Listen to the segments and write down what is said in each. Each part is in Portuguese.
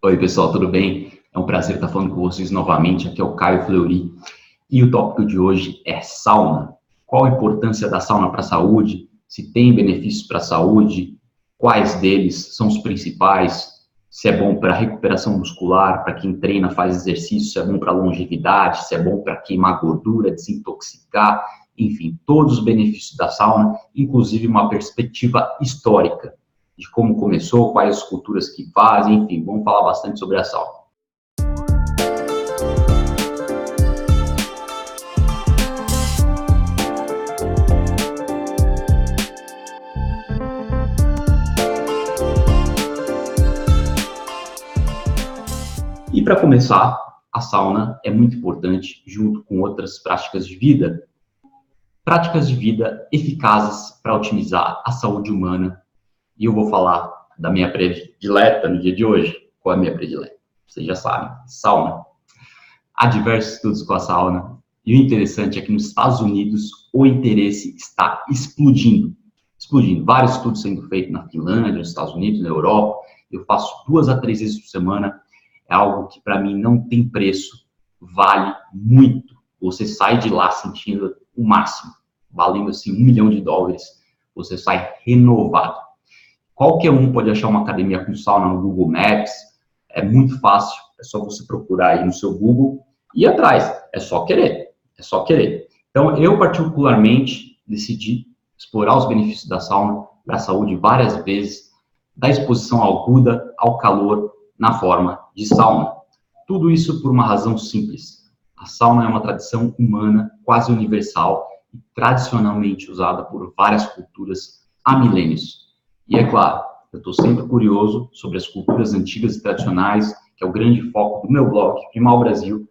Oi, pessoal, tudo bem? É um prazer estar falando com vocês novamente. Aqui é o Caio Fleury. E o tópico de hoje é sauna. Qual a importância da sauna para a saúde? Se tem benefícios para a saúde? Quais deles são os principais? Se é bom para recuperação muscular, para quem treina, faz exercício, se é bom para longevidade, se é bom para queimar gordura, desintoxicar, enfim, todos os benefícios da sauna, inclusive uma perspectiva histórica de como começou, quais as culturas que fazem, enfim, vamos falar bastante sobre a sauna. E para começar, a sauna é muito importante junto com outras práticas de vida, práticas de vida eficazes para otimizar a saúde humana e eu vou falar da minha predileta no dia de hoje. Qual é a minha predileta? Vocês já sabem, sauna. Há diversos estudos com a sauna. E o interessante é que nos Estados Unidos o interesse está explodindo. Explodindo. Vários estudos sendo feitos na Finlândia, nos Estados Unidos, na Europa. Eu faço duas a três vezes por semana. É algo que para mim não tem preço. Vale muito. Você sai de lá sentindo o máximo. Valendo assim um milhão de dólares. Você sai renovado. Qualquer um pode achar uma academia com sauna no Google Maps, é muito fácil, é só você procurar aí no seu Google e ir atrás, é só querer, é só querer. Então, eu particularmente decidi explorar os benefícios da sauna para a saúde várias vezes, da exposição aguda ao calor na forma de sauna. Tudo isso por uma razão simples. A sauna é uma tradição humana quase universal e tradicionalmente usada por várias culturas há milênios. E é claro, eu estou sempre curioso sobre as culturas antigas e tradicionais, que é o grande foco do meu blog, Primal Brasil,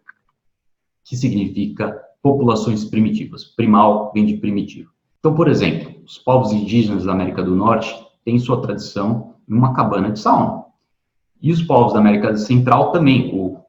que significa populações primitivas. Primal vem de primitivo. Então, por exemplo, os povos indígenas da América do Norte têm sua tradição em uma cabana de sauna. E os povos da América Central também, o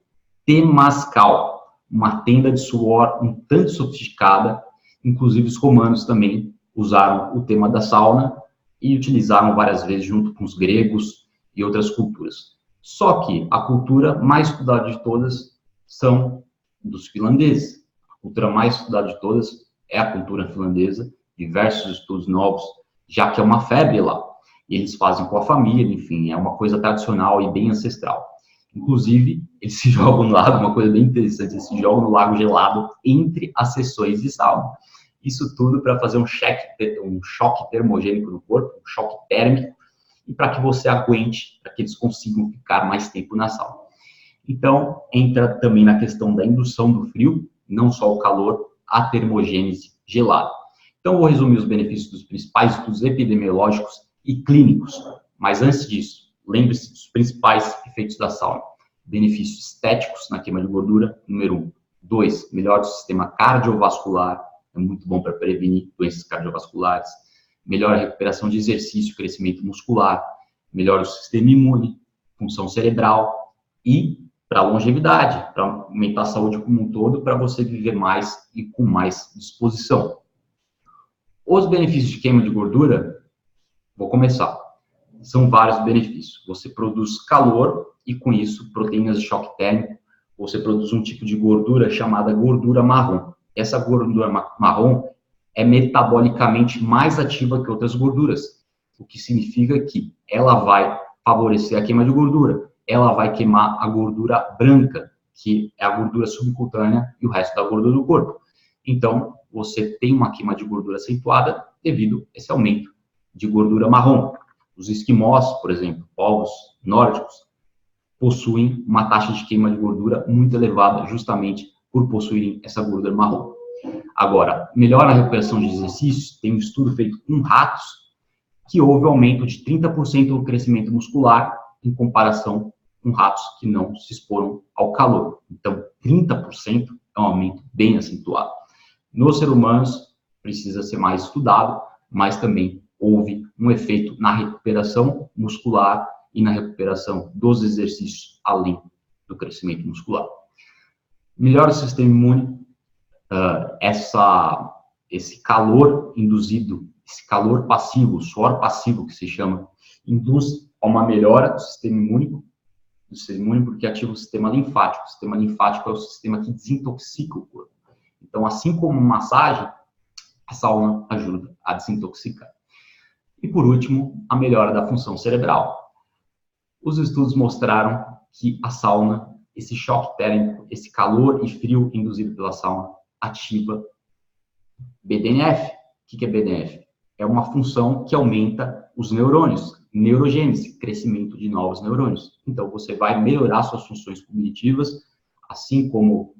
temascal, uma tenda de suor um tanto sofisticada. Inclusive, os romanos também usaram o tema da sauna e utilizaram várias vezes junto com os gregos e outras culturas. Só que a cultura mais estudada de todas são dos finlandeses. A cultura mais estudada de todas é a cultura finlandesa, diversos estudos novos, já que é uma febre lá. Eles fazem com a família, enfim, é uma coisa tradicional e bem ancestral. Inclusive, eles se jogam no lago, uma coisa bem interessante, eles se jogam no lago gelado entre as sessões de sauna. Isso tudo para fazer um, cheque, um choque termogênico no corpo, um choque térmico, e para que você aguente, para que eles consigam ficar mais tempo na sauna. Então, entra também na questão da indução do frio, não só o calor, a termogênese gelada. Então, vou resumir os benefícios dos principais estudos epidemiológicos e clínicos. Mas antes disso, lembre-se dos principais efeitos da sauna. Benefícios estéticos na queima de gordura, número um. Dois, melhora o sistema cardiovascular é muito bom para prevenir doenças cardiovasculares, melhora a recuperação de exercício, crescimento muscular, melhora o sistema imune, função cerebral e para longevidade, para aumentar a saúde como um todo, para você viver mais e com mais disposição. Os benefícios de queima de gordura, vou começar. São vários benefícios. Você produz calor e com isso proteínas de choque térmico. Você produz um tipo de gordura chamada gordura marrom essa gordura marrom é metabolicamente mais ativa que outras gorduras, o que significa que ela vai favorecer a queima de gordura, ela vai queimar a gordura branca, que é a gordura subcutânea e o resto da gordura do corpo. Então, você tem uma queima de gordura acentuada devido a esse aumento de gordura marrom. Os esquimós, por exemplo, povos nórdicos, possuem uma taxa de queima de gordura muito elevada, justamente por possuírem essa gordura marrom. Agora, melhora a recuperação de exercícios, tem um estudo feito com ratos que houve aumento de 30% no crescimento muscular em comparação com ratos que não se exporam ao calor. Então, 30% é um aumento bem acentuado. Nos seres humanos, precisa ser mais estudado, mas também houve um efeito na recuperação muscular e na recuperação dos exercícios, além do crescimento muscular melhora o sistema imune, uh, essa, esse calor induzido, esse calor passivo, suor passivo que se chama, induz a uma melhora do sistema imune, do sistema imune porque ativa o sistema linfático. O sistema linfático é o sistema que desintoxica o corpo. Então, assim como massagem, a sauna ajuda a desintoxicar. E por último, a melhora da função cerebral. Os estudos mostraram que a sauna, esse choque térmico, esse calor e frio induzido pela sauna, ativa BDNF. O que é BDNF? É uma função que aumenta os neurônios, neurogênese, crescimento de novos neurônios. Então, você vai melhorar suas funções cognitivas, assim como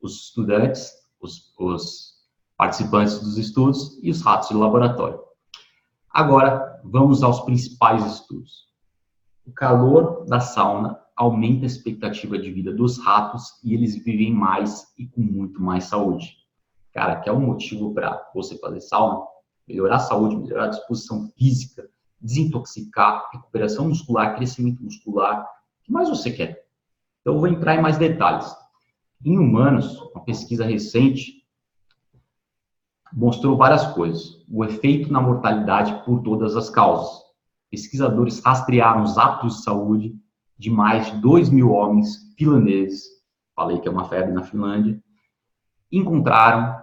os estudantes, os, os participantes dos estudos e os ratos de laboratório. Agora, vamos aos principais estudos. O calor da sauna aumenta a expectativa de vida dos ratos e eles vivem mais e com muito mais saúde. Cara, que é um motivo para você fazer sauna, melhorar a saúde, melhorar a disposição física, desintoxicar, recuperação muscular, crescimento muscular. O que mais você quer? Então, eu vou entrar em mais detalhes. Em humanos, uma pesquisa recente mostrou várias coisas. O efeito na mortalidade por todas as causas. Pesquisadores rastrearam os hábitos de saúde de mais de 2 mil homens finlandeses, falei que é uma febre na Finlândia, encontraram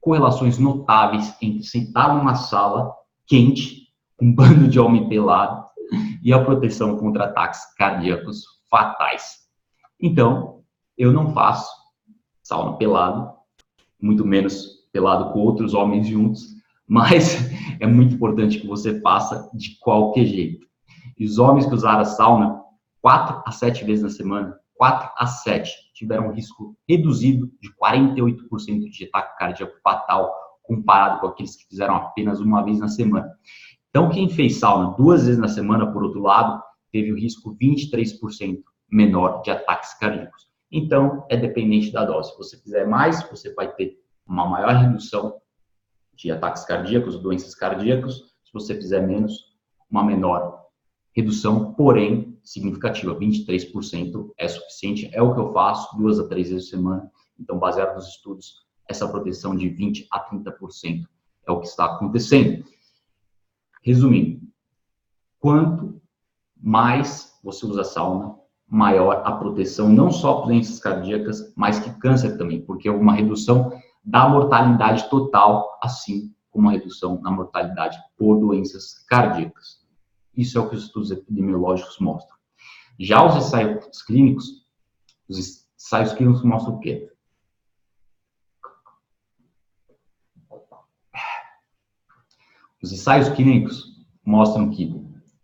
correlações notáveis entre sentar numa sala quente um bando de homem pelado e a proteção contra ataques cardíacos fatais. Então, eu não faço sauna pelado, muito menos pelado com outros homens juntos, mas é muito importante que você faça de qualquer jeito. E os homens que usaram a sauna quatro a sete vezes na semana, quatro a sete, tiveram um risco reduzido de 48% de ataque cardíaco fatal comparado com aqueles que fizeram apenas uma vez na semana. Então, quem fez sauna duas vezes na semana, por outro lado, teve o risco 23% menor de ataques cardíacos. Então, é dependente da dose. Se você fizer mais, você vai ter uma maior redução de ataques cardíacos, doenças cardíacas. Se você fizer menos, uma menor redução, porém significativa. 23% é suficiente. É o que eu faço duas a três vezes por semana. Então, baseado nos estudos, essa proteção de 20 a 30% é o que está acontecendo. Resumindo, quanto mais você usa sauna, maior a proteção, não só por doenças cardíacas, mas que câncer também, porque é uma redução da mortalidade total, assim como uma redução na mortalidade por doenças cardíacas. Isso é o que os estudos epidemiológicos mostram. Já os ensaios clínicos, os ensaios clínicos mostram o quê? Os ensaios clínicos mostram que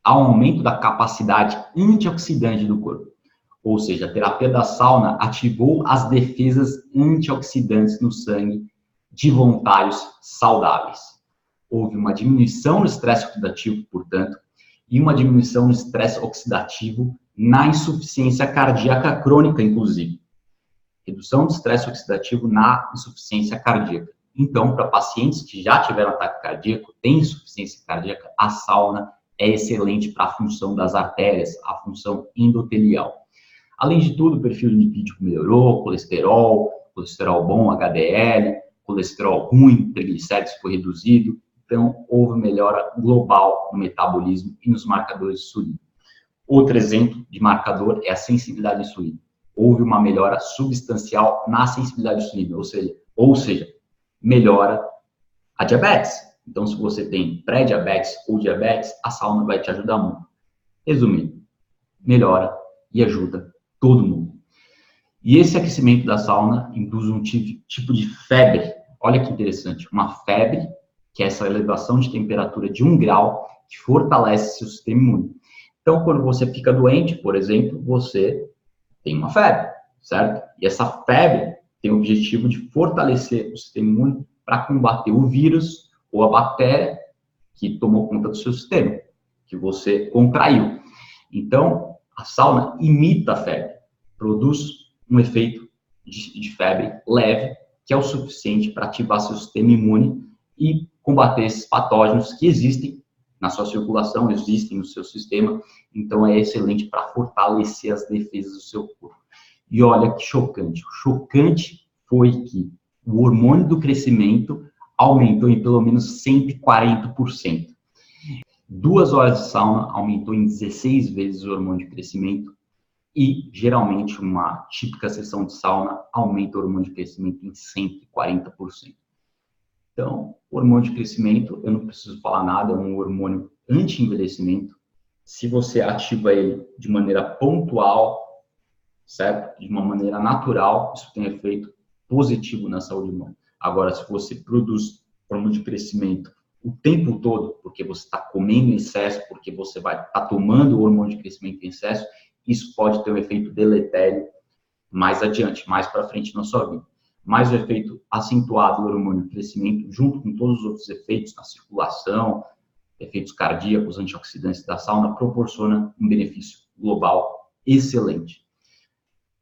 há um aumento da capacidade antioxidante do corpo. Ou seja, a terapia da sauna ativou as defesas antioxidantes no sangue de voluntários saudáveis. Houve uma diminuição no estresse oxidativo, portanto, e uma diminuição no estresse oxidativo na insuficiência cardíaca crônica, inclusive. Redução do estresse oxidativo na insuficiência cardíaca. Então, para pacientes que já tiveram ataque cardíaco, têm insuficiência cardíaca, a sauna é excelente para a função das artérias, a função endotelial. Além de tudo, o perfil lipídico melhorou, colesterol, colesterol bom, HDL, colesterol ruim, triglicéridos foi reduzido. Então, houve melhora global no metabolismo e nos marcadores de insulina. Outro exemplo de marcador é a sensibilidade à insulina. Houve uma melhora substancial na sensibilidade à insulina, ou seja, ou seja, melhora a diabetes. Então, se você tem pré-diabetes ou diabetes, a sauna vai te ajudar muito. Resumindo, melhora e ajuda todo mundo. E esse aquecimento da sauna induz um tipo de febre. Olha que interessante, uma febre, que é essa elevação de temperatura de um grau, que fortalece seu sistema imune. Então, quando você fica doente, por exemplo, você tem uma febre, certo? E essa febre tem o objetivo de fortalecer o sistema imune para combater o vírus ou a bactéria que tomou conta do seu sistema, que você contraiu. Então, a sauna imita a febre, produz um efeito de, de febre leve, que é o suficiente para ativar seu sistema imune e combater esses patógenos que existem na sua circulação, existem no seu sistema. Então, é excelente para fortalecer as defesas do seu corpo. E olha que chocante. O chocante foi que o hormônio do crescimento aumentou em pelo menos 140%. Duas horas de sauna aumentou em 16 vezes o hormônio de crescimento E, geralmente, uma típica sessão de sauna aumenta o hormônio de crescimento em 140%. Então, hormônio de crescimento, eu não preciso falar nada, é um hormônio anti-envelhecimento. Se você ativa ele de maneira pontual, certo? De uma maneira natural, isso tem efeito positivo na saúde humana. Agora, se você produz hormônio de crescimento o tempo todo, porque você está comendo em excesso, porque você vai estar tá tomando o hormônio de crescimento em excesso, isso pode ter um efeito deletério mais adiante, mais para frente na sua vida. Mas o efeito acentuado do hormônio crescimento, junto com todos os outros efeitos na circulação, efeitos cardíacos, antioxidantes da sauna, proporciona um benefício global excelente.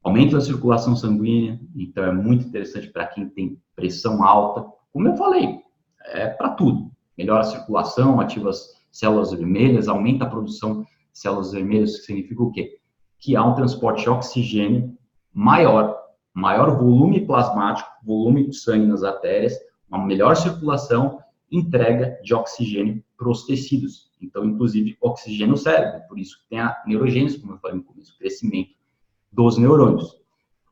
Aumento da circulação sanguínea, então é muito interessante para quem tem pressão alta. Como eu falei, é para tudo melhora a circulação, ativa as células vermelhas, aumenta a produção de células vermelhas, que significa o quê? Que há um transporte de oxigênio maior, maior volume plasmático, volume de sangue nas artérias, uma melhor circulação, entrega de oxigênio para os tecidos. Então, inclusive, oxigênio no cérebro. Por isso tem a neurogênese, como eu falei no começo, o crescimento dos neurônios.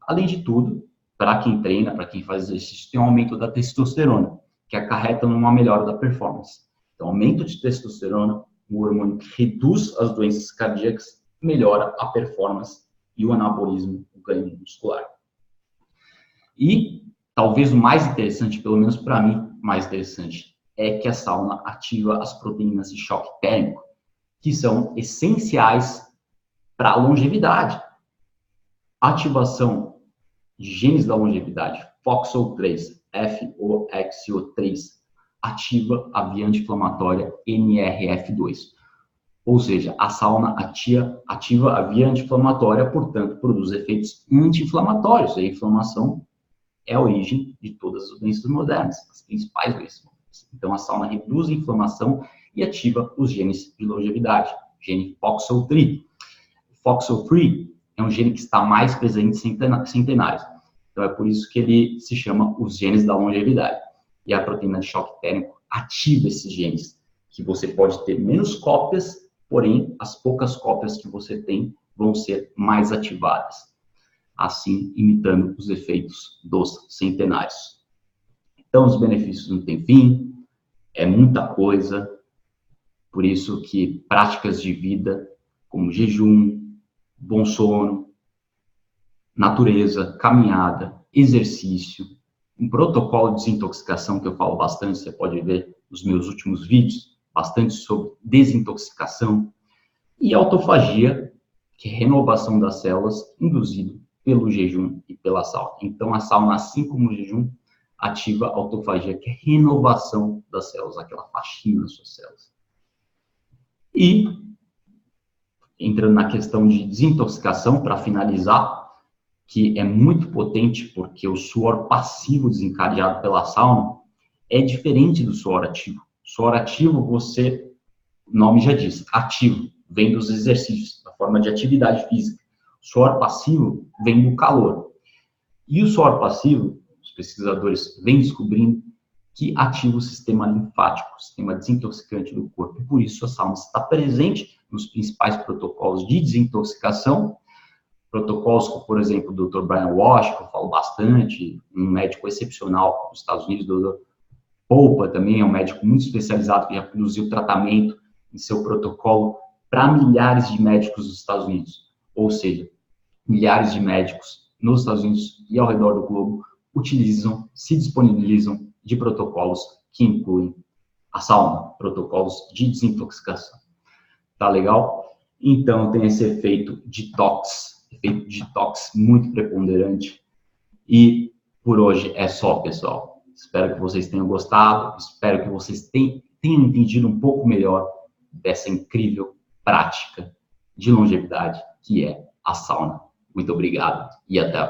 Além de tudo, para quem treina, para quem faz exercício, tem um aumento da testosterona que acarreta numa melhora da performance. Então, aumento de testosterona, o hormônio que reduz as doenças cardíacas, melhora a performance e o anabolismo, o ganho muscular. E talvez o mais interessante, pelo menos para mim, mais interessante, é que a sauna ativa as proteínas de choque térmico, que são essenciais para a longevidade. Ativação de genes da longevidade, FOXO3, FOXO3 ativa a via anti-inflamatória NRF2. Ou seja, a sauna atia, ativa a via anti-inflamatória, portanto, produz efeitos anti-inflamatórios. A inflamação é a origem de todas as doenças modernas, as principais doenças. Então, a sauna reduz a inflamação e ativa os genes de longevidade, gene FOXO3. FOXO3 é um gene que está mais presente em centenários. Então, é por isso que ele se chama os genes da longevidade. E a proteína de choque térmico ativa esses genes, que você pode ter menos cópias, porém, as poucas cópias que você tem vão ser mais ativadas, assim imitando os efeitos dos centenários. Então, os benefícios não têm fim, é muita coisa, por isso que práticas de vida como jejum, bom sono, natureza, caminhada, exercício, um protocolo de desintoxicação que eu falo bastante, você pode ver nos meus últimos vídeos, bastante sobre desintoxicação, e autofagia, que é renovação das células induzido pelo jejum e pela sauna. Então, a sauna, assim como o jejum, ativa a autofagia, que é renovação das células, aquela faxina das suas células. E, entrando na questão de desintoxicação, para finalizar, que é muito potente porque o suor passivo desencadeado pela sauna é diferente do suor ativo. Suor ativo, você, o nome já diz, ativo, vem dos exercícios, da forma de atividade física. Suor passivo vem do calor. E o suor passivo, os pesquisadores vêm descobrindo que ativa o sistema linfático, o sistema desintoxicante do corpo. E por isso a sauna está presente nos principais protocolos de desintoxicação protocolos, como, por exemplo, o Dr. Brian Walsh, que eu falo bastante, um médico excepcional nos Estados Unidos, o Dr. Poupa também é um médico muito especializado que já produziu tratamento em seu protocolo para milhares de médicos dos Estados Unidos. Ou seja, milhares de médicos nos Estados Unidos e ao redor do globo utilizam, se disponibilizam de protocolos que incluem a sauna, protocolos de desintoxicação. Tá legal? Então, tem esse efeito detox efeito detox muito preponderante. E por hoje é só, pessoal. Espero que vocês tenham gostado, espero que vocês tenham, entendido um pouco melhor dessa incrível prática de longevidade que é a sauna. Muito obrigado e até a